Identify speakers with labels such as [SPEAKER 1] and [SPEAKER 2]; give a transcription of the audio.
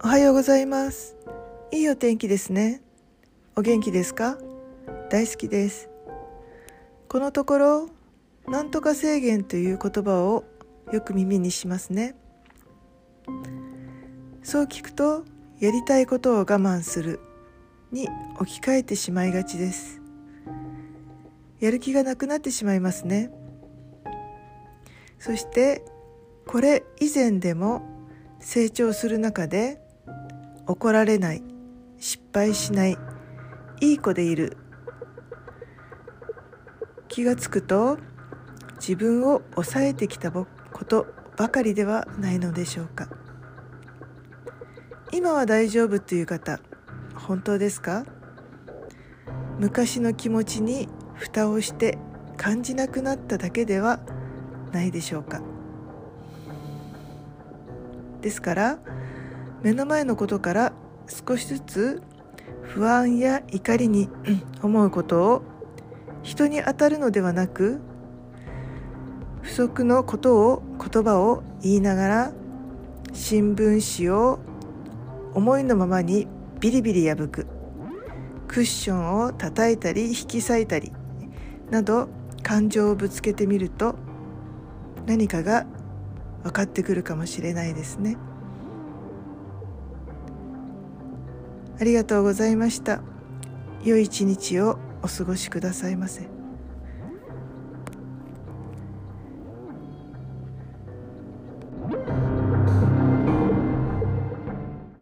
[SPEAKER 1] おはようございます。いいお天気ですね。お元気ですか？大好きです。このところなんとか制限という言葉をよく耳にしますね。そう聞くとやりたいことを我慢するに置き換えてしまいがちです。やる気がなくなってしまいますね。そしてこれ以前でも成長する中で怒られない失敗しないいい子でいる。気がつくと自分を抑えてきたことばかりではないのでしょうか。今は大丈夫という方本当ですか？昔の気持ちに蓋をして感じなくなっただけではないでしょうか。ですから目の前のことから少しずつ不安や怒りに思うことを人に当たるのではなく不足のことを言葉を言いながら新聞紙を思いのままにビリビリ破く。クッションを叩いたり引き裂いたりなど感情をぶつけてみると何かが分かってくるかもしれないですね。ありがとうございました良い一日をお過ごしくださいませ。